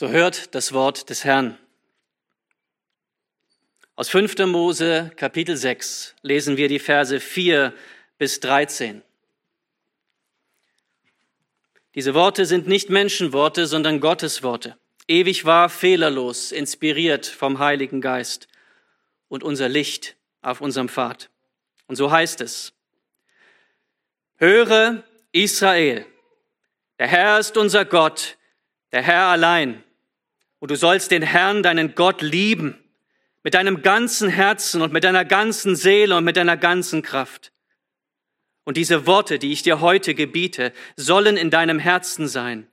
So hört das Wort des Herrn. Aus 5. Mose Kapitel 6 lesen wir die Verse 4 bis 13. Diese Worte sind nicht Menschenworte, sondern Gottes Worte. Ewig wahr, fehlerlos, inspiriert vom Heiligen Geist und unser Licht auf unserem Pfad. Und so heißt es. Höre Israel, der Herr ist unser Gott, der Herr allein. Und du sollst den Herrn, deinen Gott, lieben, mit deinem ganzen Herzen und mit deiner ganzen Seele und mit deiner ganzen Kraft. Und diese Worte, die ich dir heute gebiete, sollen in deinem Herzen sein.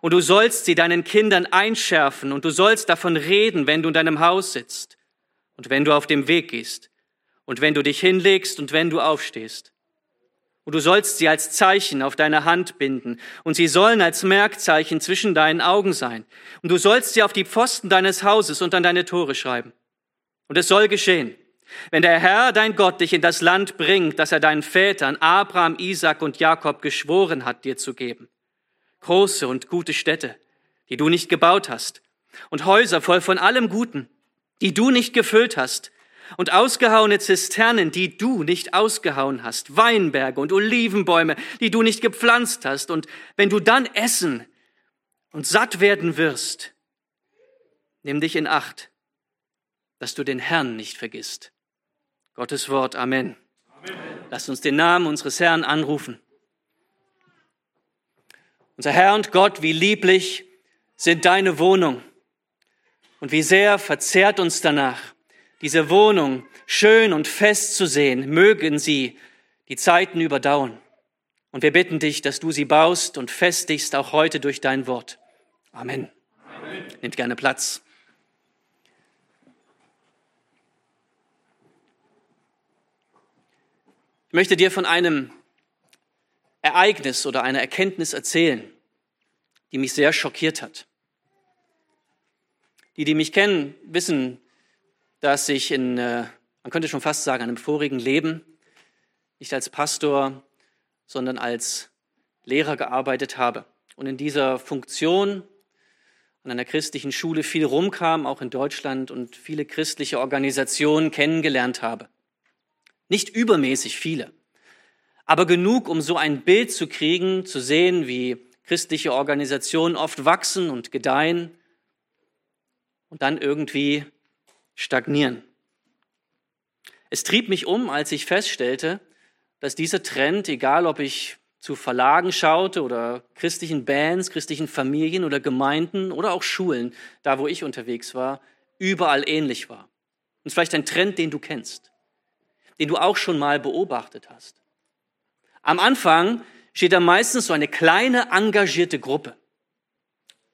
Und du sollst sie deinen Kindern einschärfen und du sollst davon reden, wenn du in deinem Haus sitzt und wenn du auf dem Weg gehst und wenn du dich hinlegst und wenn du aufstehst. Und du sollst sie als Zeichen auf deine Hand binden, und sie sollen als Merkzeichen zwischen deinen Augen sein. Und du sollst sie auf die Pfosten deines Hauses und an deine Tore schreiben. Und es soll geschehen, wenn der Herr, dein Gott, dich in das Land bringt, das er deinen Vätern, Abraham, Isaac und Jakob geschworen hat, dir zu geben. Große und gute Städte, die du nicht gebaut hast, und Häuser voll von allem Guten, die du nicht gefüllt hast, und ausgehauene Zisternen, die du nicht ausgehauen hast, Weinberge und Olivenbäume, die du nicht gepflanzt hast. Und wenn du dann essen und satt werden wirst, nimm dich in Acht, dass du den Herrn nicht vergisst. Gottes Wort, Amen. Amen. Lass uns den Namen unseres Herrn anrufen. Unser Herr und Gott, wie lieblich sind deine Wohnung und wie sehr verzehrt uns danach, diese Wohnung schön und fest zu sehen, mögen sie die Zeiten überdauern. Und wir bitten dich, dass du sie baust und festigst auch heute durch dein Wort. Amen. Amen. Nehmt gerne Platz. Ich möchte dir von einem Ereignis oder einer Erkenntnis erzählen, die mich sehr schockiert hat. Die, die mich kennen, wissen, dass ich in, äh, man könnte schon fast sagen, einem vorigen Leben nicht als Pastor, sondern als Lehrer gearbeitet habe und in dieser Funktion an einer christlichen Schule viel rumkam, auch in Deutschland und viele christliche Organisationen kennengelernt habe. Nicht übermäßig viele, aber genug, um so ein Bild zu kriegen, zu sehen, wie christliche Organisationen oft wachsen und gedeihen und dann irgendwie stagnieren. Es trieb mich um, als ich feststellte, dass dieser Trend, egal ob ich zu Verlagen schaute oder christlichen Bands, christlichen Familien oder Gemeinden oder auch Schulen, da wo ich unterwegs war, überall ähnlich war. Und vielleicht ein Trend, den du kennst, den du auch schon mal beobachtet hast. Am Anfang steht da meistens so eine kleine engagierte Gruppe.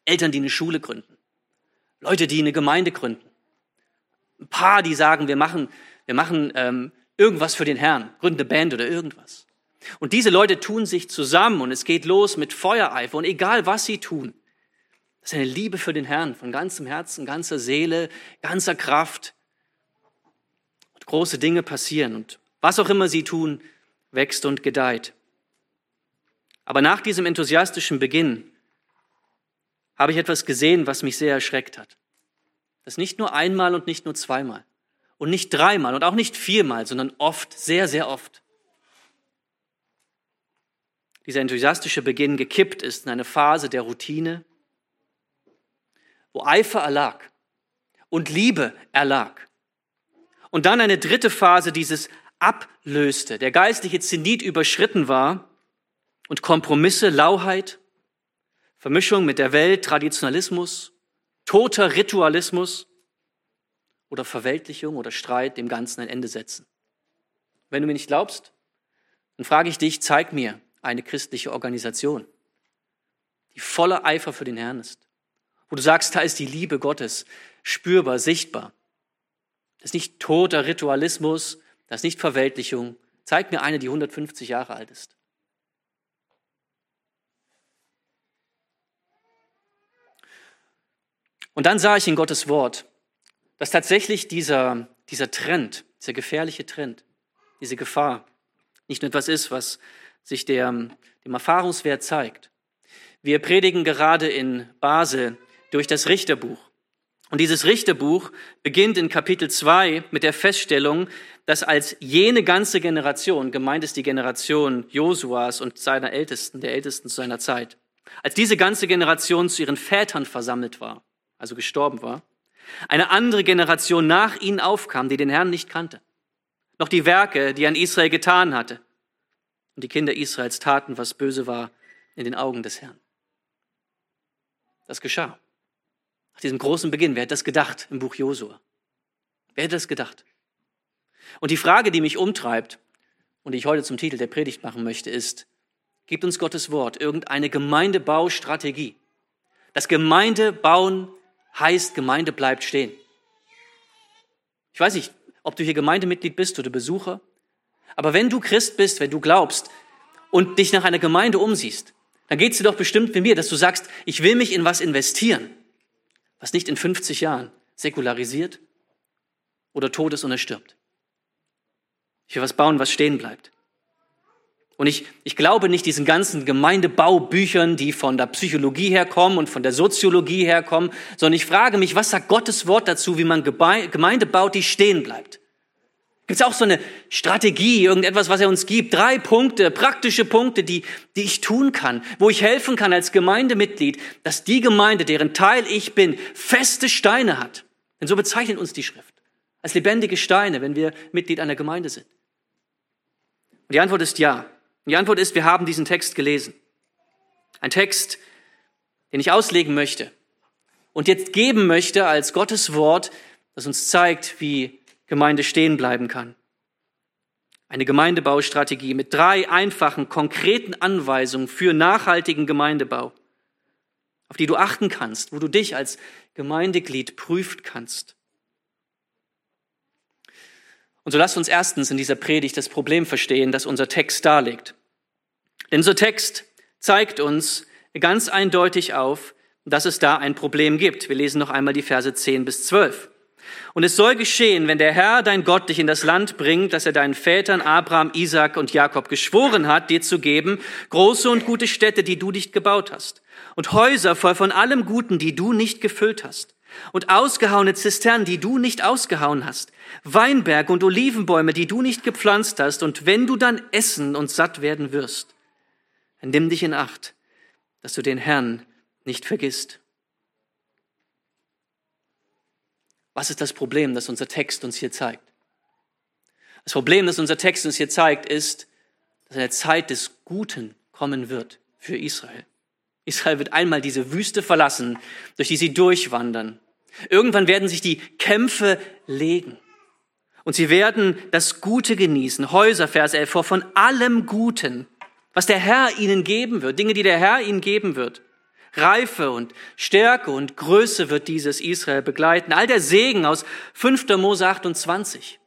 Eltern, die eine Schule gründen, Leute, die eine Gemeinde gründen, paar, die sagen, wir machen, wir machen ähm, irgendwas für den Herrn, gründen eine Band oder irgendwas. Und diese Leute tun sich zusammen und es geht los mit Feuereifer und egal was sie tun, das ist eine Liebe für den Herrn von ganzem Herzen, ganzer Seele, ganzer Kraft. Und große Dinge passieren und was auch immer sie tun, wächst und gedeiht. Aber nach diesem enthusiastischen Beginn habe ich etwas gesehen, was mich sehr erschreckt hat. Das nicht nur einmal und nicht nur zweimal und nicht dreimal und auch nicht viermal, sondern oft, sehr, sehr oft. Dieser enthusiastische Beginn gekippt ist in eine Phase der Routine, wo Eifer erlag und Liebe erlag. Und dann eine dritte Phase dieses ablöste, der geistliche Zenit überschritten war und Kompromisse, Lauheit, Vermischung mit der Welt, Traditionalismus toter Ritualismus oder Verweltlichung oder Streit dem Ganzen ein Ende setzen. Wenn du mir nicht glaubst, dann frage ich dich, zeig mir eine christliche Organisation, die voller Eifer für den Herrn ist, wo du sagst, da ist die Liebe Gottes spürbar, sichtbar. Das ist nicht toter Ritualismus, das ist nicht Verweltlichung. Zeig mir eine, die 150 Jahre alt ist. Und dann sah ich in Gottes Wort, dass tatsächlich dieser, dieser Trend, dieser gefährliche Trend, diese Gefahr nicht nur etwas ist, was sich der, dem Erfahrungswert zeigt. Wir predigen gerade in Basel durch das Richterbuch. Und dieses Richterbuch beginnt in Kapitel 2 mit der Feststellung, dass als jene ganze Generation, gemeint ist die Generation Josuas und seiner Ältesten, der Ältesten zu seiner Zeit, als diese ganze Generation zu ihren Vätern versammelt war, also gestorben war, eine andere Generation nach ihnen aufkam, die den Herrn nicht kannte, noch die Werke, die er an Israel getan hatte. Und die Kinder Israels taten, was böse war in den Augen des Herrn. Das geschah. Nach diesem großen Beginn, wer hätte das gedacht im Buch Josua? Wer hätte das gedacht? Und die Frage, die mich umtreibt und die ich heute zum Titel der Predigt machen möchte, ist, gibt uns Gottes Wort irgendeine Gemeindebaustrategie? Das Gemeindebauen heißt, Gemeinde bleibt stehen. Ich weiß nicht, ob du hier Gemeindemitglied bist oder Besucher, aber wenn du Christ bist, wenn du glaubst und dich nach einer Gemeinde umsiehst, dann geht es dir doch bestimmt wie mir, dass du sagst, ich will mich in was investieren was nicht in 50 Jahren säkularisiert oder tot ist und er stirbt. Ich will was bauen, was stehen bleibt. Und ich, ich glaube nicht diesen ganzen Gemeindebaubüchern, die von der Psychologie herkommen und von der Soziologie herkommen, sondern ich frage mich, was sagt Gottes Wort dazu, wie man Gemeinde baut, die stehen bleibt? Gibt es auch so eine Strategie, irgendetwas, was er uns gibt? Drei Punkte, praktische Punkte, die, die ich tun kann, wo ich helfen kann als Gemeindemitglied, dass die Gemeinde, deren Teil ich bin, feste Steine hat. Denn so bezeichnet uns die Schrift. Als lebendige Steine, wenn wir Mitglied einer Gemeinde sind. Und die Antwort ist ja. Und die Antwort ist, wir haben diesen Text gelesen. Ein Text, den ich auslegen möchte und jetzt geben möchte als Gottes Wort, das uns zeigt, wie Gemeinde stehen bleiben kann. Eine Gemeindebaustrategie mit drei einfachen, konkreten Anweisungen für nachhaltigen Gemeindebau, auf die du achten kannst, wo du dich als Gemeindeglied prüfen kannst. Und so lasst uns erstens in dieser Predigt das Problem verstehen, das unser Text darlegt. Denn unser Text zeigt uns ganz eindeutig auf, dass es da ein Problem gibt. Wir lesen noch einmal die Verse 10 bis 12. Und es soll geschehen, wenn der Herr, dein Gott, dich in das Land bringt, das er deinen Vätern Abraham, Isaac und Jakob geschworen hat, dir zu geben, große und gute Städte, die du nicht gebaut hast, und Häuser voll von allem Guten, die du nicht gefüllt hast, und ausgehauene Zisternen, die du nicht ausgehauen hast, Weinberge und Olivenbäume, die du nicht gepflanzt hast, und wenn du dann essen und satt werden wirst, dann nimm dich in Acht, dass du den Herrn nicht vergisst. Was ist das Problem, das unser Text uns hier zeigt? Das Problem, das unser Text uns hier zeigt, ist, dass eine Zeit des Guten kommen wird für Israel. Israel wird einmal diese Wüste verlassen, durch die sie durchwandern. Irgendwann werden sich die Kämpfe legen. Und sie werden das Gute genießen. Häuser, Vers 11, vor von allem Guten, was der Herr ihnen geben wird. Dinge, die der Herr ihnen geben wird. Reife und Stärke und Größe wird dieses Israel begleiten. All der Segen aus 5. Mose 28.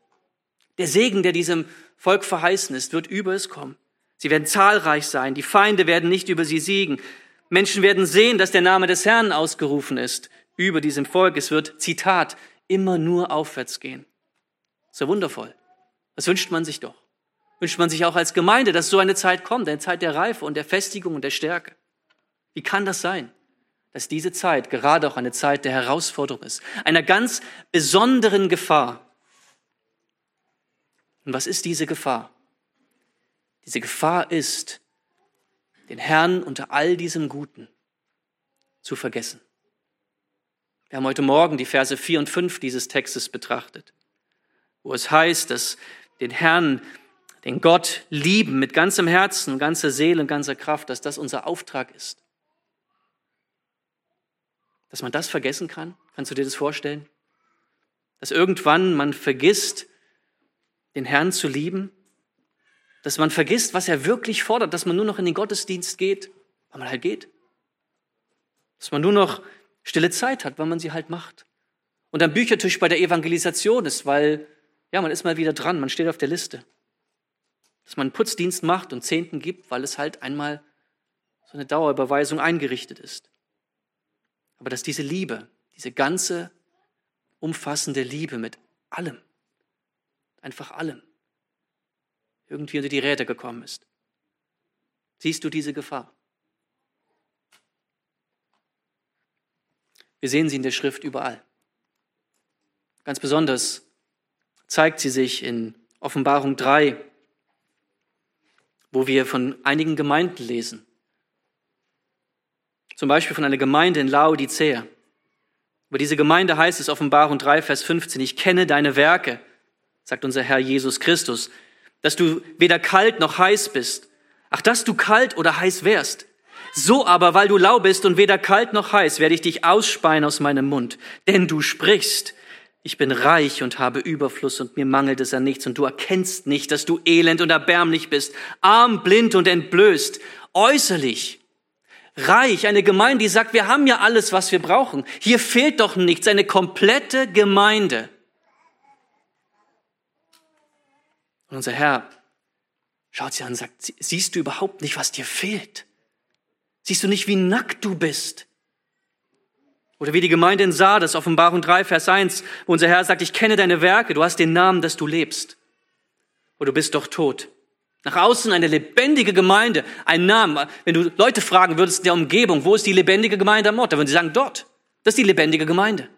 Der Segen, der diesem Volk verheißen ist, wird über es kommen. Sie werden zahlreich sein. Die Feinde werden nicht über sie siegen. Menschen werden sehen, dass der Name des Herrn ausgerufen ist über diesem Volk. Es wird, Zitat, immer nur aufwärts gehen. So wundervoll. Das wünscht man sich doch. Wünscht man sich auch als Gemeinde, dass so eine Zeit kommt, eine Zeit der Reife und der Festigung und der Stärke. Wie kann das sein, dass diese Zeit gerade auch eine Zeit der Herausforderung ist, einer ganz besonderen Gefahr? Und was ist diese Gefahr? Diese Gefahr ist, den Herrn unter all diesem Guten zu vergessen. Wir haben heute Morgen die Verse 4 und 5 dieses Textes betrachtet, wo es heißt, dass den Herrn, den Gott lieben mit ganzem Herzen, ganzer Seele und ganzer Kraft, dass das unser Auftrag ist dass man das vergessen kann? Kannst du dir das vorstellen? Dass irgendwann man vergisst, den Herrn zu lieben? Dass man vergisst, was er wirklich fordert, dass man nur noch in den Gottesdienst geht, weil man halt geht? Dass man nur noch stille Zeit hat, weil man sie halt macht? Und am Büchertisch bei der Evangelisation ist, weil, ja, man ist mal wieder dran, man steht auf der Liste. Dass man einen Putzdienst macht und Zehnten gibt, weil es halt einmal so eine Dauerüberweisung eingerichtet ist. Aber dass diese Liebe, diese ganze umfassende Liebe mit allem, einfach allem, irgendwie unter die Räder gekommen ist. Siehst du diese Gefahr? Wir sehen sie in der Schrift überall. Ganz besonders zeigt sie sich in Offenbarung 3, wo wir von einigen Gemeinden lesen. Zum Beispiel von einer Gemeinde in Laodicea. Über diese Gemeinde heißt es Offenbarung 3, Vers 15, ich kenne deine Werke, sagt unser Herr Jesus Christus, dass du weder kalt noch heiß bist. Ach, dass du kalt oder heiß wärst. So aber, weil du lau bist und weder kalt noch heiß, werde ich dich ausspeien aus meinem Mund. Denn du sprichst, ich bin reich und habe Überfluss und mir mangelt es an nichts und du erkennst nicht, dass du elend und erbärmlich bist, arm, blind und entblößt, äußerlich reich, eine Gemeinde, die sagt, wir haben ja alles, was wir brauchen. Hier fehlt doch nichts, eine komplette Gemeinde. Und unser Herr schaut sie an und sagt, siehst du überhaupt nicht, was dir fehlt? Siehst du nicht, wie nackt du bist? Oder wie die Gemeinde in Sardes, Offenbarung 3, Vers 1, wo unser Herr sagt, ich kenne deine Werke, du hast den Namen, dass du lebst. Und du bist doch tot. Nach außen eine lebendige Gemeinde, ein Name. Wenn du Leute fragen würdest in der Umgebung, wo ist die lebendige Gemeinde am Ort, dann würden sie sagen, dort. Das ist die lebendige Gemeinde.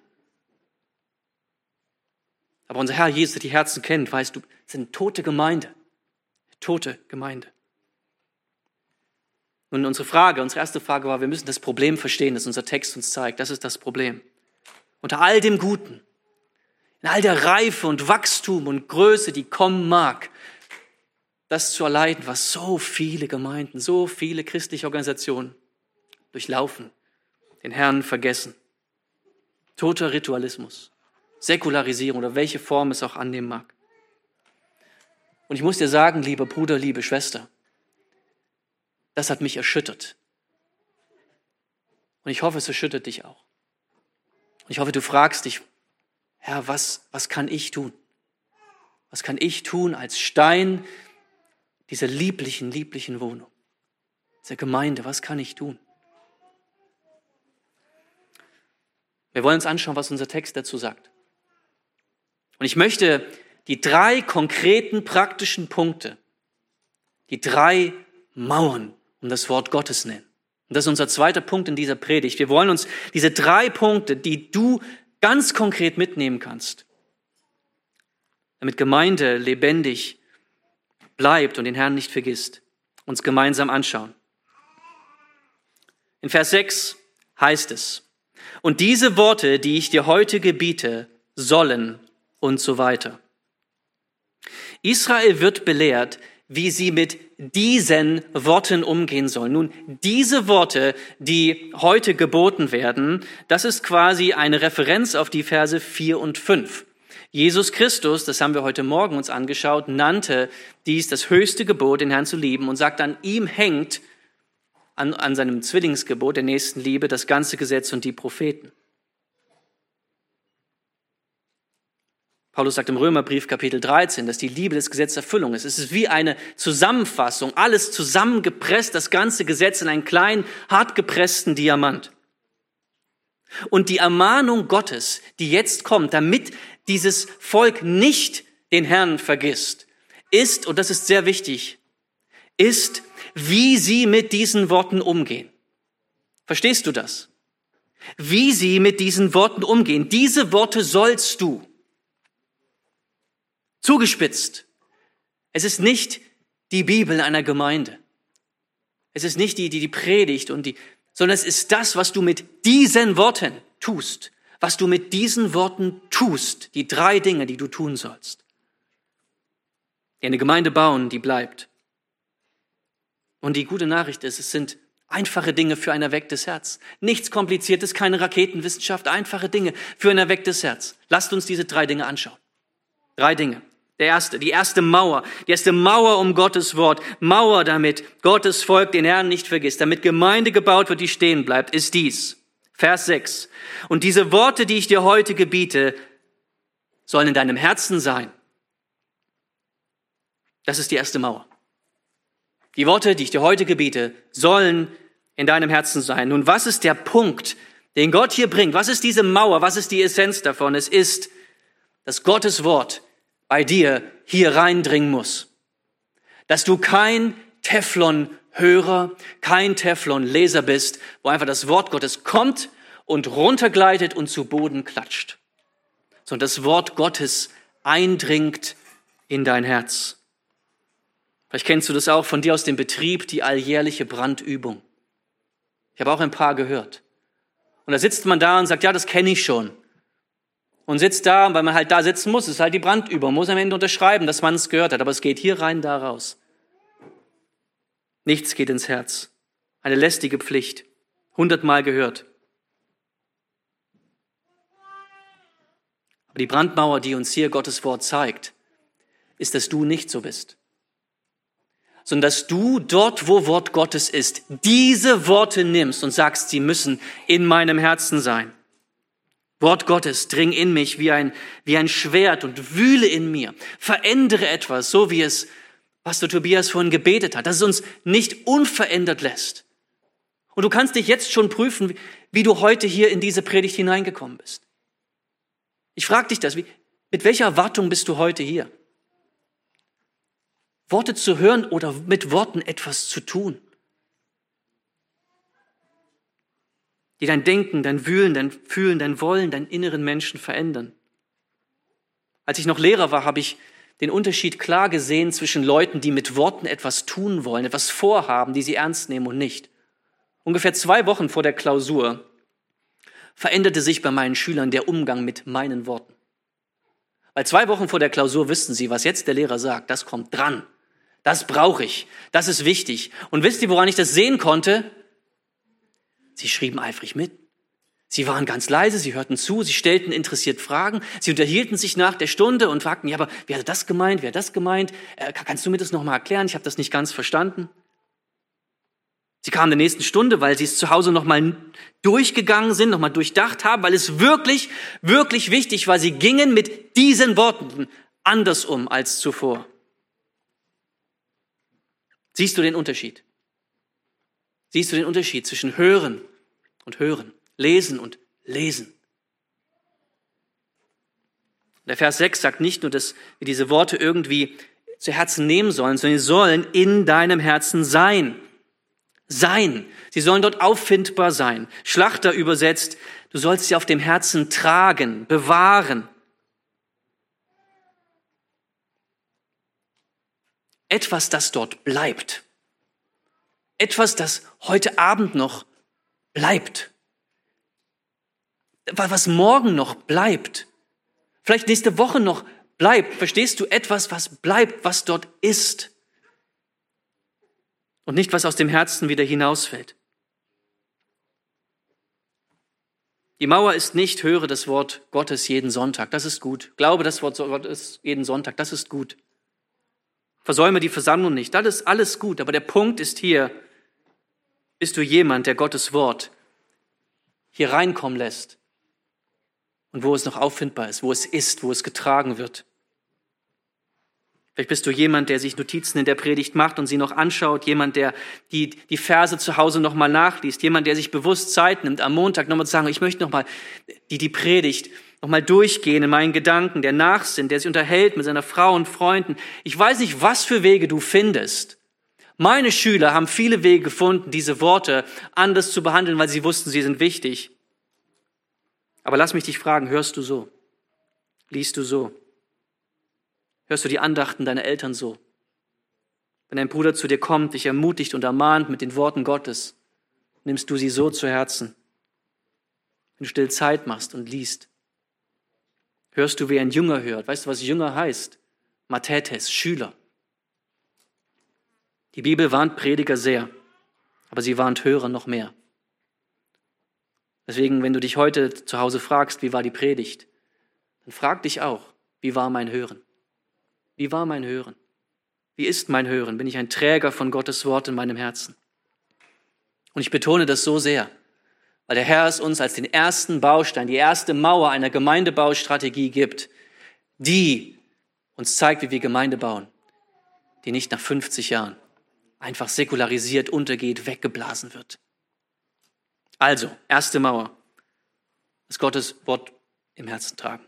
Aber unser Herr Jesus, der die Herzen kennt, weißt du, sind tote Gemeinde. Tote Gemeinde. Nun, unsere Frage, unsere erste Frage war, wir müssen das Problem verstehen, das unser Text uns zeigt. Das ist das Problem. Unter all dem Guten, in all der Reife und Wachstum und Größe, die kommen mag, das zu erleiden, was so viele Gemeinden, so viele christliche Organisationen durchlaufen, den Herrn vergessen. Toter Ritualismus, Säkularisierung oder welche Form es auch annehmen mag. Und ich muss dir sagen, lieber Bruder, liebe Schwester, das hat mich erschüttert. Und ich hoffe, es erschüttert dich auch. Und ich hoffe, du fragst dich, Herr, was, was kann ich tun? Was kann ich tun als Stein dieser lieblichen, lieblichen Wohnung, dieser Gemeinde, was kann ich tun? Wir wollen uns anschauen, was unser Text dazu sagt. Und ich möchte die drei konkreten praktischen Punkte, die drei Mauern um das Wort Gottes nennen. Und das ist unser zweiter Punkt in dieser Predigt. Wir wollen uns diese drei Punkte, die du ganz konkret mitnehmen kannst, damit Gemeinde lebendig bleibt und den Herrn nicht vergisst, uns gemeinsam anschauen. In Vers 6 heißt es, und diese Worte, die ich dir heute gebiete, sollen und so weiter. Israel wird belehrt, wie sie mit diesen Worten umgehen sollen. Nun, diese Worte, die heute geboten werden, das ist quasi eine Referenz auf die Verse 4 und 5. Jesus Christus, das haben wir heute Morgen uns angeschaut, nannte dies das höchste Gebot, den Herrn zu lieben und sagt, an ihm hängt, an, an seinem Zwillingsgebot der nächsten Liebe, das ganze Gesetz und die Propheten. Paulus sagt im Römerbrief Kapitel 13, dass die Liebe des Gesetzes Erfüllung ist. Es ist wie eine Zusammenfassung, alles zusammengepresst, das ganze Gesetz in einen kleinen, hart gepressten Diamant. Und die Ermahnung Gottes, die jetzt kommt, damit dieses Volk nicht den Herrn vergisst, ist, und das ist sehr wichtig, ist, wie sie mit diesen Worten umgehen. Verstehst du das? Wie sie mit diesen Worten umgehen. Diese Worte sollst du. Zugespitzt. Es ist nicht die Bibel einer Gemeinde. Es ist nicht die, die die predigt und die, sondern es ist das, was du mit diesen Worten tust was du mit diesen Worten tust, die drei Dinge, die du tun sollst. Die eine Gemeinde bauen, die bleibt. Und die gute Nachricht ist, es sind einfache Dinge für ein erwecktes Herz. Nichts Kompliziertes, keine Raketenwissenschaft, einfache Dinge für ein erwecktes Herz. Lasst uns diese drei Dinge anschauen. Drei Dinge. Der erste, die erste Mauer, die erste Mauer um Gottes Wort, Mauer damit Gottes Volk den Herrn nicht vergisst, damit Gemeinde gebaut wird, die stehen bleibt, ist dies. Vers 6. Und diese Worte, die ich dir heute gebiete, sollen in deinem Herzen sein. Das ist die erste Mauer. Die Worte, die ich dir heute gebiete, sollen in deinem Herzen sein. Nun, was ist der Punkt, den Gott hier bringt? Was ist diese Mauer? Was ist die Essenz davon? Es ist, dass Gottes Wort bei dir hier reindringen muss. Dass du kein Teflon Hörer, kein Teflon-Leser bist, wo einfach das Wort Gottes kommt und runtergleitet und zu Boden klatscht, sondern das Wort Gottes eindringt in dein Herz. Vielleicht kennst du das auch von dir aus dem Betrieb, die alljährliche Brandübung. Ich habe auch ein paar gehört. Und da sitzt man da und sagt, ja, das kenne ich schon. Und sitzt da, weil man halt da sitzen muss, ist halt die Brandübung, muss am Ende unterschreiben, dass man es gehört hat, aber es geht hier rein, da raus. Nichts geht ins Herz. Eine lästige Pflicht. Hundertmal gehört. Aber die Brandmauer, die uns hier Gottes Wort zeigt, ist, dass du nicht so bist sondern dass du dort, wo Wort Gottes ist, diese Worte nimmst und sagst, sie müssen in meinem Herzen sein. Wort Gottes, dring in mich wie ein, wie ein Schwert und wühle in mir. Verändere etwas, so wie es Pastor Tobias vorhin gebetet hat, dass es uns nicht unverändert lässt. Und du kannst dich jetzt schon prüfen, wie du heute hier in diese Predigt hineingekommen bist. Ich frage dich das, wie, mit welcher Erwartung bist du heute hier? Worte zu hören oder mit Worten etwas zu tun. Die dein Denken, dein Wühlen, dein Fühlen, dein Wollen, deinen inneren Menschen verändern. Als ich noch Lehrer war, habe ich den Unterschied klar gesehen zwischen Leuten, die mit Worten etwas tun wollen, etwas vorhaben, die sie ernst nehmen und nicht. Ungefähr zwei Wochen vor der Klausur veränderte sich bei meinen Schülern der Umgang mit meinen Worten. Weil zwei Wochen vor der Klausur wüssten sie, was jetzt der Lehrer sagt, das kommt dran. Das brauche ich. Das ist wichtig. Und wisst ihr, woran ich das sehen konnte? Sie schrieben eifrig mit. Sie waren ganz leise, sie hörten zu, sie stellten interessiert Fragen, sie unterhielten sich nach der Stunde und fragten, ja, aber wer hat das gemeint, wer hat das gemeint? Äh, kannst du mir das nochmal erklären? Ich habe das nicht ganz verstanden. Sie kamen der nächsten Stunde, weil sie es zu Hause nochmal durchgegangen sind, nochmal durchdacht haben, weil es wirklich, wirklich wichtig war. Sie gingen mit diesen Worten anders um als zuvor. Siehst du den Unterschied? Siehst du den Unterschied zwischen hören und hören, lesen und lesen? Der Vers 6 sagt nicht nur, dass wir diese Worte irgendwie zu Herzen nehmen sollen, sondern sie sollen in deinem Herzen sein. Sein. Sie sollen dort auffindbar sein. Schlachter übersetzt, du sollst sie auf dem Herzen tragen, bewahren. etwas, das dort bleibt. Etwas, das heute Abend noch bleibt. Was morgen noch bleibt. Vielleicht nächste Woche noch bleibt. Verstehst du? Etwas, was bleibt, was dort ist. Und nicht, was aus dem Herzen wieder hinausfällt. Die Mauer ist nicht, höre das Wort Gottes jeden Sonntag. Das ist gut. Glaube das Wort Gottes jeden Sonntag. Das ist gut. Versäume die Versammlung nicht. Das ist alles gut. Aber der Punkt ist hier, bist du jemand, der Gottes Wort hier reinkommen lässt und wo es noch auffindbar ist, wo es ist, wo es getragen wird. Vielleicht bist du jemand, der sich Notizen in der Predigt macht und sie noch anschaut, jemand, der die, die Verse zu Hause nochmal nachliest, jemand, der sich bewusst Zeit nimmt, am Montag nochmal zu sagen, ich möchte nochmal die, die Predigt nochmal durchgehen in meinen Gedanken, der nachsinnt, der sich unterhält mit seiner Frau und Freunden. Ich weiß nicht, was für Wege du findest. Meine Schüler haben viele Wege gefunden, diese Worte anders zu behandeln, weil sie wussten, sie sind wichtig. Aber lass mich dich fragen, hörst du so? Liest du so? Hörst du die Andachten deiner Eltern so? Wenn dein Bruder zu dir kommt, dich ermutigt und ermahnt mit den Worten Gottes, nimmst du sie so zu Herzen. Wenn du still Zeit machst und liest, hörst du, wie ein Jünger hört. Weißt du, was Jünger heißt? Mathetes, Schüler. Die Bibel warnt Prediger sehr, aber sie warnt Hörer noch mehr. Deswegen, wenn du dich heute zu Hause fragst, wie war die Predigt, dann frag dich auch, wie war mein Hören? Wie war mein Hören? Wie ist mein Hören? Bin ich ein Träger von Gottes Wort in meinem Herzen? Und ich betone das so sehr, weil der Herr es uns als den ersten Baustein, die erste Mauer einer Gemeindebaustrategie gibt, die uns zeigt, wie wir Gemeinde bauen, die nicht nach 50 Jahren einfach säkularisiert untergeht, weggeblasen wird. Also, erste Mauer, das Gottes Wort im Herzen tragen.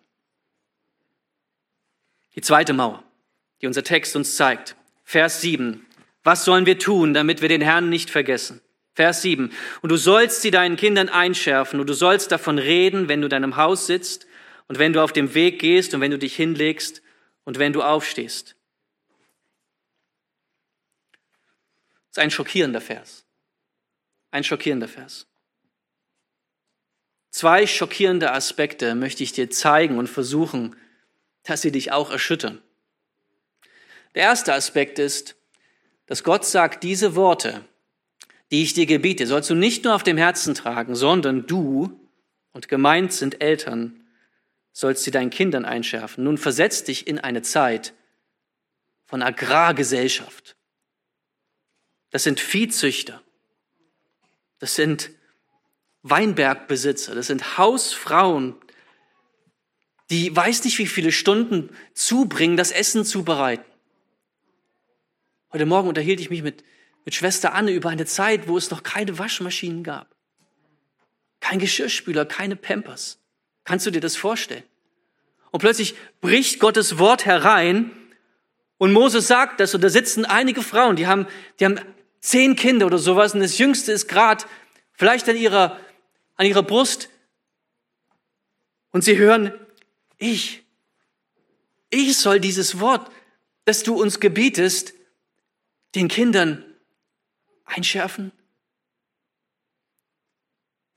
Die zweite Mauer, die unser Text uns zeigt, Vers 7. Was sollen wir tun, damit wir den Herrn nicht vergessen? Vers 7. Und du sollst sie deinen Kindern einschärfen und du sollst davon reden, wenn du in deinem Haus sitzt und wenn du auf dem Weg gehst und wenn du dich hinlegst und wenn du aufstehst. Das ist ein schockierender Vers. Ein schockierender Vers. Zwei schockierende Aspekte möchte ich dir zeigen und versuchen, dass sie dich auch erschüttern. Der erste Aspekt ist, dass Gott sagt, diese Worte, die ich dir gebiete, sollst du nicht nur auf dem Herzen tragen, sondern du, und gemeint sind Eltern, sollst sie deinen Kindern einschärfen. Nun versetz dich in eine Zeit von Agrargesellschaft. Das sind Viehzüchter. Das sind Weinbergbesitzer. Das sind Hausfrauen, die weiß nicht, wie viele Stunden zubringen, das Essen zubereiten. Heute Morgen unterhielt ich mich mit, mit Schwester Anne über eine Zeit, wo es noch keine Waschmaschinen gab. Kein Geschirrspüler, keine Pampers. Kannst du dir das vorstellen? Und plötzlich bricht Gottes Wort herein und Moses sagt das und da sitzen einige Frauen, die haben, die haben zehn Kinder oder sowas und das jüngste ist gerade vielleicht an ihrer, an ihrer Brust und sie hören, ich, ich soll dieses Wort, das du uns gebietest, den Kindern einschärfen?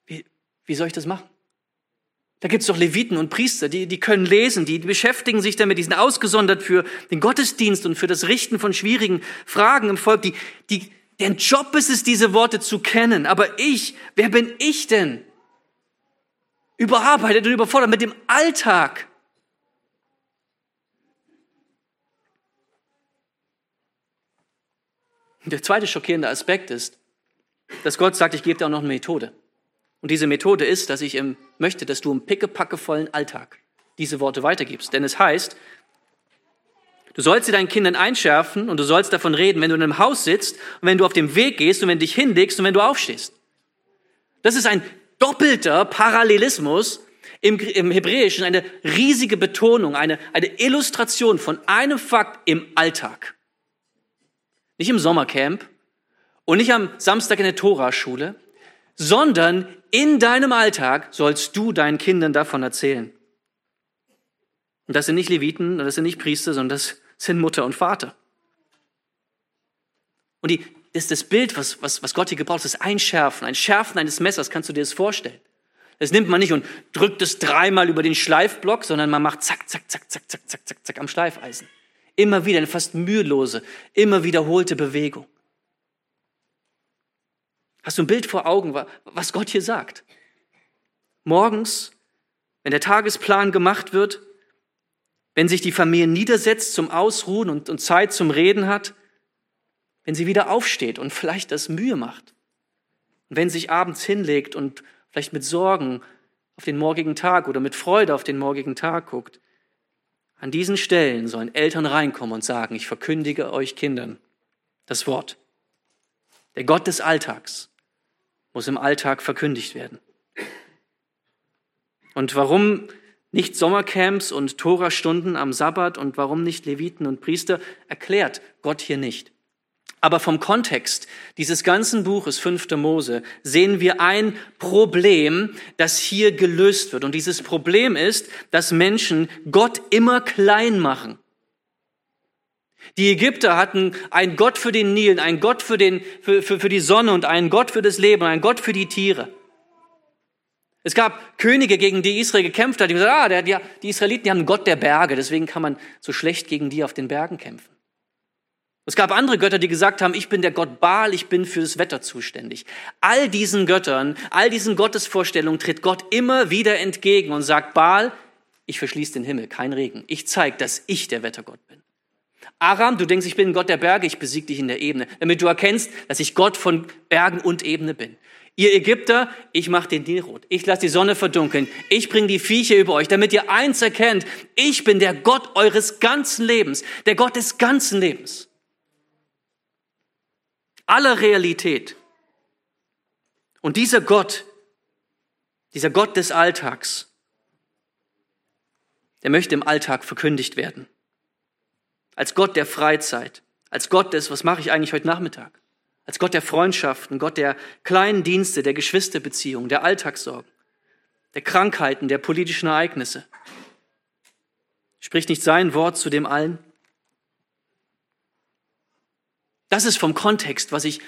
Wie, wie soll ich das machen? Da gibt's doch Leviten und Priester, die, die können lesen, die beschäftigen sich damit, die sind ausgesondert für den Gottesdienst und für das Richten von schwierigen Fragen im Volk. Die, die, deren Job ist es, diese Worte zu kennen. Aber ich, wer bin ich denn? Überarbeitet und überfordert mit dem Alltag. Der zweite schockierende Aspekt ist, dass Gott sagt, ich gebe dir auch noch eine Methode. Und diese Methode ist, dass ich möchte, dass du im pickepackevollen Alltag diese Worte weitergibst. Denn es heißt, du sollst sie deinen Kindern einschärfen und du sollst davon reden, wenn du in einem Haus sitzt und wenn du auf dem Weg gehst und wenn du dich hinlegst und wenn du aufstehst. Das ist ein doppelter Parallelismus im, im Hebräischen, eine riesige Betonung, eine, eine Illustration von einem Fakt im Alltag. Nicht im Sommercamp und nicht am Samstag in der Toraschule, sondern in deinem Alltag sollst du deinen Kindern davon erzählen. Und das sind nicht Leviten, das sind nicht Priester, sondern das sind Mutter und Vater. Und die, das, das Bild, was, was, was Gott hier gebraucht, das Einschärfen, ein Schärfen eines Messers, kannst du dir das vorstellen. Das nimmt man nicht und drückt es dreimal über den Schleifblock, sondern man macht zack, zack, zack, zack, zack, zack, zack, zack am Schleifeisen. Immer wieder eine fast mühelose, immer wiederholte Bewegung. Hast du ein Bild vor Augen, was Gott hier sagt? Morgens, wenn der Tagesplan gemacht wird, wenn sich die Familie niedersetzt zum Ausruhen und, und Zeit zum Reden hat, wenn sie wieder aufsteht und vielleicht das Mühe macht, und wenn sich abends hinlegt und vielleicht mit Sorgen auf den morgigen Tag oder mit Freude auf den morgigen Tag guckt, an diesen Stellen sollen Eltern reinkommen und sagen, ich verkündige euch Kindern das Wort. Der Gott des Alltags muss im Alltag verkündigt werden. Und warum nicht Sommercamps und Torastunden am Sabbat und warum nicht Leviten und Priester, erklärt Gott hier nicht. Aber vom Kontext dieses ganzen Buches 5. Mose sehen wir ein Problem, das hier gelöst wird. Und dieses Problem ist, dass Menschen Gott immer klein machen. Die Ägypter hatten einen Gott für den Nil, einen Gott für, den, für, für, für die Sonne und einen Gott für das Leben einen Gott für die Tiere. Es gab Könige, gegen die Israel gekämpft hat, die gesagt ah, der, die, die Israeliten die haben einen Gott der Berge, deswegen kann man so schlecht gegen die auf den Bergen kämpfen. Es gab andere Götter, die gesagt haben, ich bin der Gott Baal, ich bin für das Wetter zuständig. All diesen Göttern, all diesen Gottesvorstellungen tritt Gott immer wieder entgegen und sagt, Baal, ich verschließe den Himmel, kein Regen. Ich zeige, dass ich der Wettergott bin. Aram, du denkst, ich bin Gott der Berge, ich besiege dich in der Ebene, damit du erkennst, dass ich Gott von Bergen und Ebene bin. Ihr Ägypter, ich mache den Nil rot. Ich lasse die Sonne verdunkeln. Ich bringe die Viecher über euch, damit ihr eins erkennt. Ich bin der Gott eures ganzen Lebens, der Gott des ganzen Lebens aller Realität. Und dieser Gott, dieser Gott des Alltags, der möchte im Alltag verkündigt werden. Als Gott der Freizeit, als Gott des, was mache ich eigentlich heute Nachmittag? Als Gott der Freundschaften, Gott der kleinen Dienste, der Geschwisterbeziehungen, der Alltagssorgen, der Krankheiten, der politischen Ereignisse. Spricht nicht sein Wort zu dem allen? Das ist vom Kontext, was ich,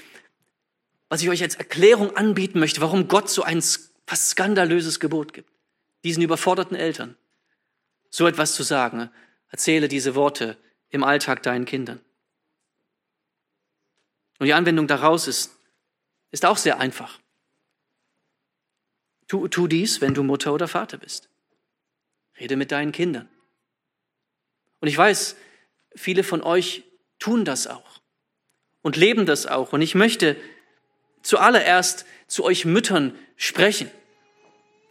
was ich euch als Erklärung anbieten möchte, warum Gott so ein fast skandalöses Gebot gibt. Diesen überforderten Eltern so etwas zu sagen. Erzähle diese Worte im Alltag deinen Kindern. Und die Anwendung daraus ist, ist auch sehr einfach. Tu, tu dies, wenn du Mutter oder Vater bist. Rede mit deinen Kindern. Und ich weiß, viele von euch tun das auch und leben das auch. Und ich möchte zuallererst zu euch Müttern sprechen.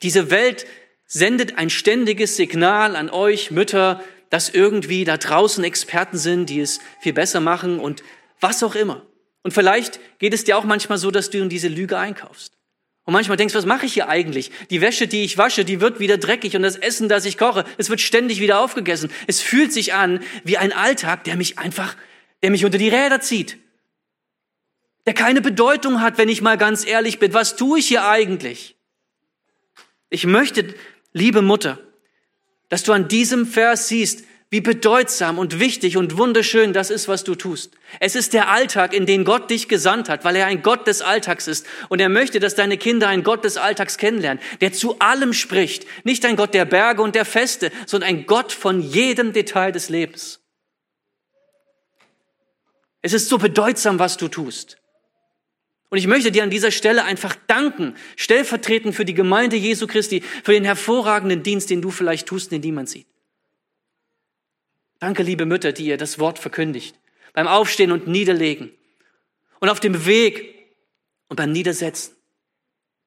Diese Welt sendet ein ständiges Signal an euch Mütter, dass irgendwie da draußen Experten sind, die es viel besser machen und was auch immer. Und vielleicht geht es dir auch manchmal so, dass du in diese Lüge einkaufst. Und manchmal denkst, was mache ich hier eigentlich? Die Wäsche, die ich wasche, die wird wieder dreckig und das Essen, das ich koche, es wird ständig wieder aufgegessen. Es fühlt sich an wie ein Alltag, der mich einfach, der mich unter die Räder zieht der keine Bedeutung hat, wenn ich mal ganz ehrlich bin. Was tue ich hier eigentlich? Ich möchte, liebe Mutter, dass du an diesem Vers siehst, wie bedeutsam und wichtig und wunderschön das ist, was du tust. Es ist der Alltag, in den Gott dich gesandt hat, weil er ein Gott des Alltags ist. Und er möchte, dass deine Kinder einen Gott des Alltags kennenlernen, der zu allem spricht. Nicht ein Gott der Berge und der Feste, sondern ein Gott von jedem Detail des Lebens. Es ist so bedeutsam, was du tust. Und ich möchte dir an dieser Stelle einfach danken, stellvertretend für die Gemeinde Jesu Christi, für den hervorragenden Dienst, den du vielleicht tust, den niemand sieht. Danke, liebe Mütter, die ihr das Wort verkündigt, beim Aufstehen und Niederlegen und auf dem Weg und beim Niedersetzen.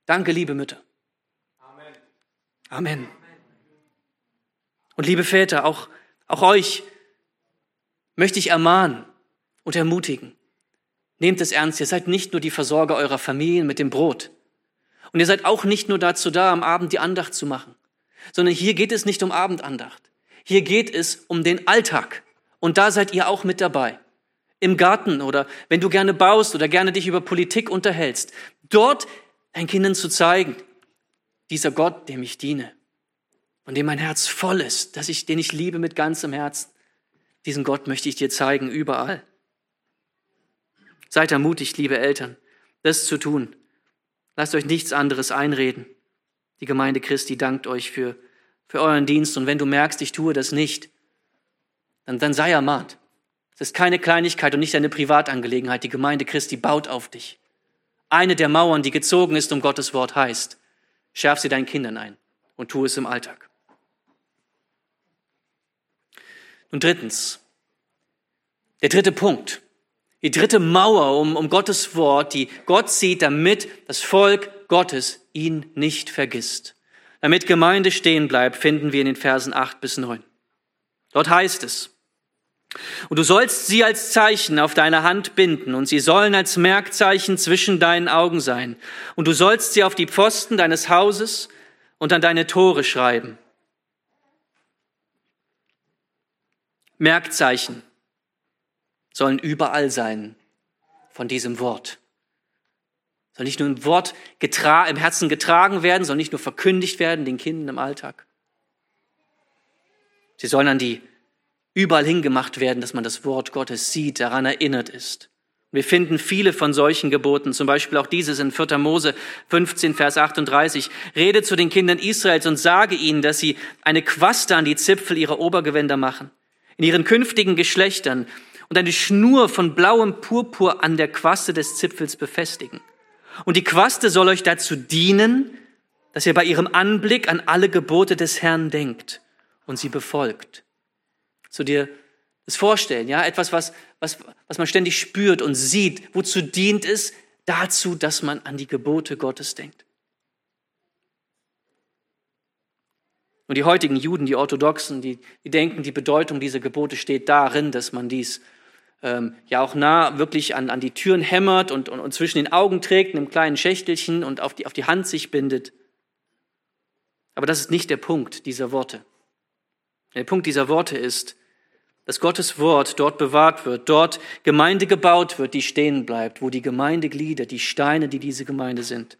Danke, liebe Mütter. Amen. Amen. Und liebe Väter, auch, auch euch möchte ich ermahnen und ermutigen. Nehmt es ernst, ihr seid nicht nur die Versorger eurer Familien mit dem Brot. Und ihr seid auch nicht nur dazu da, am Abend die Andacht zu machen, sondern hier geht es nicht um Abendandacht. Hier geht es um den Alltag. Und da seid ihr auch mit dabei. Im Garten oder wenn du gerne baust oder gerne dich über Politik unterhältst. Dort deinen Kindern zu zeigen, dieser Gott, dem ich diene und dem mein Herz voll ist, dass ich, den ich liebe mit ganzem Herzen. Diesen Gott möchte ich dir zeigen, überall. Seid ermutigt, liebe Eltern, das zu tun. Lasst euch nichts anderes einreden. Die Gemeinde Christi dankt euch für, für euren Dienst. Und wenn du merkst, ich tue das nicht, dann, dann sei ermahnt. Es ist keine Kleinigkeit und nicht eine Privatangelegenheit. Die Gemeinde Christi baut auf dich. Eine der Mauern, die gezogen ist um Gottes Wort, heißt, schärf sie deinen Kindern ein und tu es im Alltag. Und drittens, der dritte Punkt. Die dritte Mauer um, um Gottes Wort, die Gott sieht, damit das Volk Gottes ihn nicht vergisst. Damit Gemeinde stehen bleibt, finden wir in den Versen 8 bis 9. Dort heißt es, und du sollst sie als Zeichen auf deine Hand binden, und sie sollen als Merkzeichen zwischen deinen Augen sein. Und du sollst sie auf die Pfosten deines Hauses und an deine Tore schreiben. Merkzeichen sollen überall sein von diesem Wort. Soll nicht nur ein Wort im Herzen getragen werden, soll nicht nur verkündigt werden den Kindern im Alltag. Sie sollen an die überall hingemacht werden, dass man das Wort Gottes sieht, daran erinnert ist. Wir finden viele von solchen Geboten, zum Beispiel auch dieses in 4. Mose 15, Vers 38. Rede zu den Kindern Israels und sage ihnen, dass sie eine Quaste an die Zipfel ihrer Obergewänder machen. In ihren künftigen Geschlechtern und eine Schnur von blauem Purpur an der Quaste des Zipfels befestigen. Und die Quaste soll euch dazu dienen, dass ihr bei ihrem Anblick an alle Gebote des Herrn denkt und sie befolgt. Zu dir das vorstellen, ja, etwas, was, was, was man ständig spürt und sieht. Wozu dient es? Dazu, dass man an die Gebote Gottes denkt. Und die heutigen Juden, die Orthodoxen, die, die denken, die Bedeutung dieser Gebote steht darin, dass man dies ähm, ja auch nah wirklich an, an die Türen hämmert und, und, und zwischen den Augen trägt, in einem kleinen Schächtelchen und auf die, auf die Hand sich bindet. Aber das ist nicht der Punkt dieser Worte. Der Punkt dieser Worte ist, dass Gottes Wort dort bewahrt wird, dort Gemeinde gebaut wird, die stehen bleibt, wo die Gemeindeglieder, die Steine, die diese Gemeinde sind,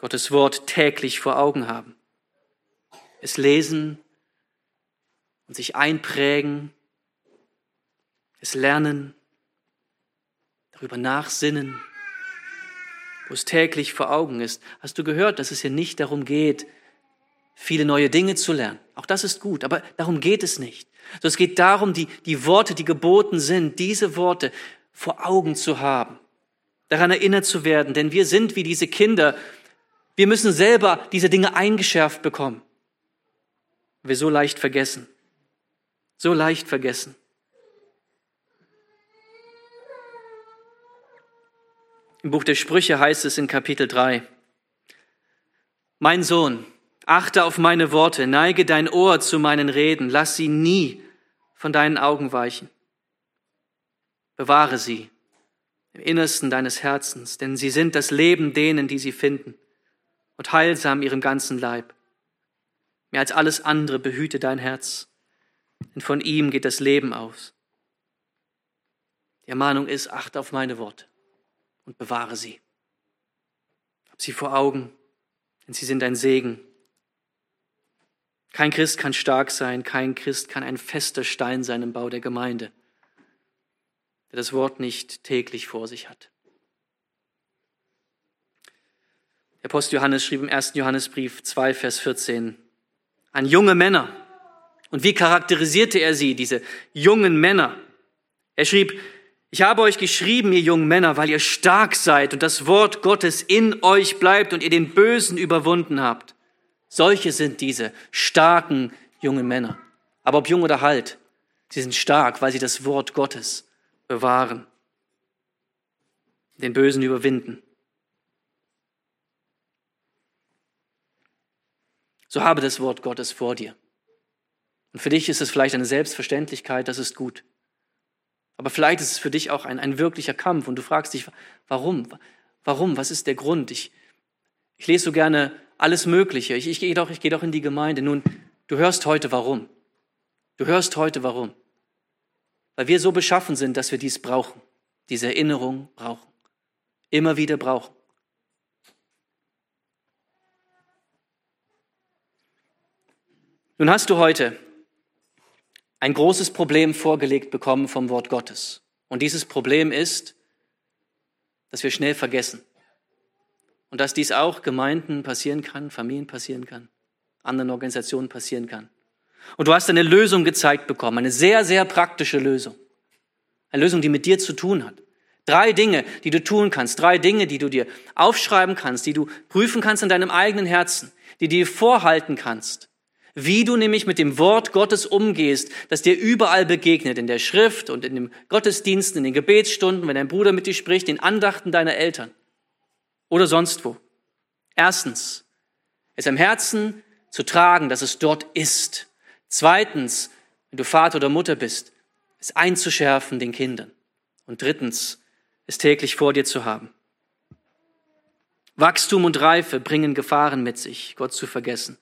Gottes Wort täglich vor Augen haben. Es lesen und sich einprägen, es lernen, darüber nachsinnen, wo es täglich vor Augen ist. Hast du gehört, dass es hier nicht darum geht, viele neue Dinge zu lernen? Auch das ist gut, aber darum geht es nicht. So, es geht darum, die, die Worte, die geboten sind, diese Worte vor Augen zu haben, daran erinnert zu werden, denn wir sind wie diese Kinder. Wir müssen selber diese Dinge eingeschärft bekommen. Wir so leicht vergessen. So leicht vergessen. Im Buch der Sprüche heißt es in Kapitel 3, Mein Sohn, achte auf meine Worte, neige dein Ohr zu meinen Reden, lass sie nie von deinen Augen weichen. Bewahre sie im Innersten deines Herzens, denn sie sind das Leben denen, die sie finden, und heilsam ihrem ganzen Leib. Mehr als alles andere behüte dein Herz, denn von ihm geht das Leben aus. Die Ermahnung ist, achte auf meine Worte und bewahre sie. Hab sie vor Augen, denn sie sind ein Segen kein Christ kann stark sein, kein Christ kann ein fester Stein sein im Bau der Gemeinde, der das Wort nicht täglich vor sich hat. Der Apostel Johannes schrieb im 1. Johannesbrief 2, Vers 14 an junge Männer. Und wie charakterisierte er sie, diese jungen Männer? Er schrieb, ich habe euch geschrieben, ihr jungen Männer, weil ihr stark seid und das Wort Gottes in euch bleibt und ihr den Bösen überwunden habt. Solche sind diese starken jungen Männer. Aber ob jung oder alt, sie sind stark, weil sie das Wort Gottes bewahren, den Bösen überwinden. So habe das Wort Gottes vor dir. Und für dich ist es vielleicht eine Selbstverständlichkeit, das ist gut. Aber vielleicht ist es für dich auch ein, ein wirklicher Kampf und du fragst dich, warum? Warum? Was ist der Grund? Ich, ich lese so gerne alles Mögliche. Ich, ich gehe doch, ich gehe doch in die Gemeinde. Nun, du hörst heute warum. Du hörst heute warum. Weil wir so beschaffen sind, dass wir dies brauchen. Diese Erinnerung brauchen. Immer wieder brauchen. Nun hast du heute ein großes Problem vorgelegt bekommen vom Wort Gottes. Und dieses Problem ist, dass wir schnell vergessen. Und dass dies auch Gemeinden passieren kann, Familien passieren kann, anderen Organisationen passieren kann. Und du hast eine Lösung gezeigt bekommen, eine sehr, sehr praktische Lösung. Eine Lösung, die mit dir zu tun hat. Drei Dinge, die du tun kannst, drei Dinge, die du dir aufschreiben kannst, die du prüfen kannst in deinem eigenen Herzen, die dir vorhalten kannst. Wie du nämlich mit dem Wort Gottes umgehst, das dir überall begegnet, in der Schrift und in den Gottesdiensten, in den Gebetsstunden, wenn dein Bruder mit dir spricht, in Andachten deiner Eltern oder sonst wo. Erstens, es im Herzen zu tragen, dass es dort ist. Zweitens, wenn du Vater oder Mutter bist, es einzuschärfen den Kindern. Und drittens, es täglich vor dir zu haben. Wachstum und Reife bringen Gefahren mit sich, Gott zu vergessen.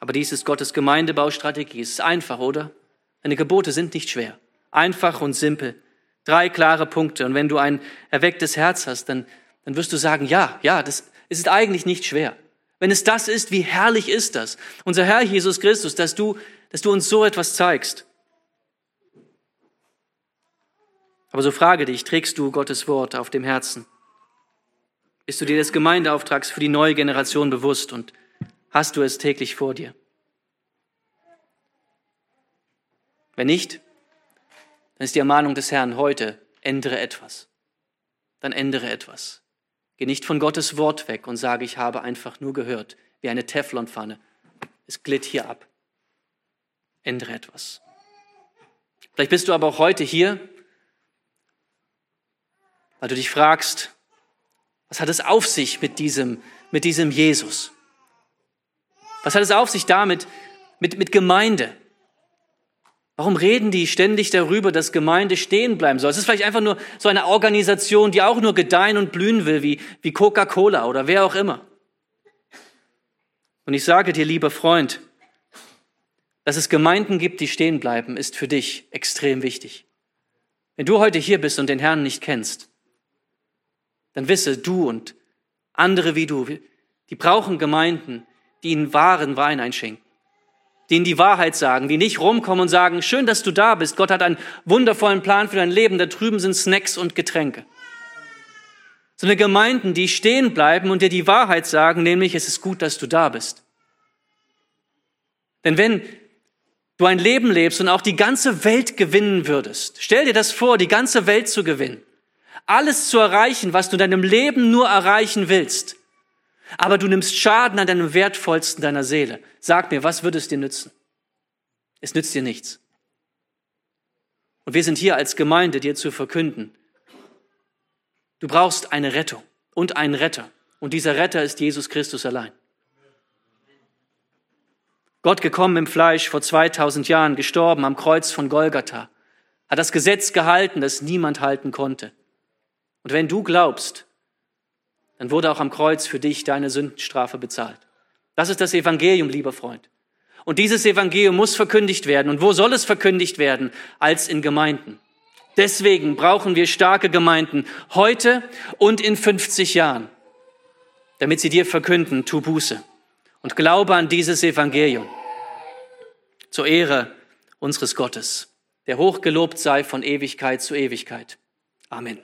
Aber dies ist Gottes Gemeindebaustrategie. Es ist einfach, oder? Deine Gebote sind nicht schwer. Einfach und simpel. Drei klare Punkte. Und wenn du ein erwecktes Herz hast, dann dann wirst du sagen, ja, ja, das ist eigentlich nicht schwer. Wenn es das ist, wie herrlich ist das? Unser Herr Jesus Christus, dass du, dass du uns so etwas zeigst. Aber so frage dich, trägst du Gottes Wort auf dem Herzen? Bist du dir des Gemeindeauftrags für die neue Generation bewusst und hast du es täglich vor dir? Wenn nicht, dann ist die Ermahnung des Herrn heute, ändere etwas. Dann ändere etwas. Geh nicht von Gottes Wort weg und sage, ich habe einfach nur gehört, wie eine Teflonpfanne. Es glitt hier ab. Ändere etwas. Vielleicht bist du aber auch heute hier, weil du dich fragst, was hat es auf sich mit diesem, mit diesem Jesus? Was hat es auf sich damit, mit, mit Gemeinde? Warum reden die ständig darüber, dass Gemeinde stehen bleiben soll? Es ist vielleicht einfach nur so eine Organisation, die auch nur gedeihen und blühen will, wie, wie Coca-Cola oder wer auch immer. Und ich sage dir, lieber Freund, Dass es Gemeinden gibt, die stehen bleiben, ist für dich extrem wichtig. Wenn du heute hier bist und den Herrn nicht kennst, dann wisse, du und andere wie du, die brauchen Gemeinden, die ihnen wahren Wein einschenken, die ihnen die Wahrheit sagen, die nicht rumkommen und sagen, schön, dass du da bist, Gott hat einen wundervollen Plan für dein Leben, da drüben sind Snacks und Getränke. Sondern Gemeinden, die stehen bleiben und dir die Wahrheit sagen, nämlich es ist gut, dass du da bist. Denn wenn du ein Leben lebst und auch die ganze Welt gewinnen würdest, stell dir das vor, die ganze Welt zu gewinnen, alles zu erreichen, was du in deinem Leben nur erreichen willst, aber du nimmst Schaden an deinem wertvollsten deiner Seele. Sag mir, was würde es dir nützen? Es nützt dir nichts. Und wir sind hier als Gemeinde, dir zu verkünden. Du brauchst eine Rettung und einen Retter. Und dieser Retter ist Jesus Christus allein. Gott gekommen im Fleisch vor 2000 Jahren, gestorben am Kreuz von Golgatha, hat das Gesetz gehalten, das niemand halten konnte. Und wenn du glaubst, dann wurde auch am Kreuz für dich deine Sündenstrafe bezahlt. Das ist das Evangelium, lieber Freund. Und dieses Evangelium muss verkündigt werden. Und wo soll es verkündigt werden? Als in Gemeinden. Deswegen brauchen wir starke Gemeinden heute und in 50 Jahren, damit sie dir verkünden, tu Buße und glaube an dieses Evangelium zur Ehre unseres Gottes, der hochgelobt sei von Ewigkeit zu Ewigkeit. Amen.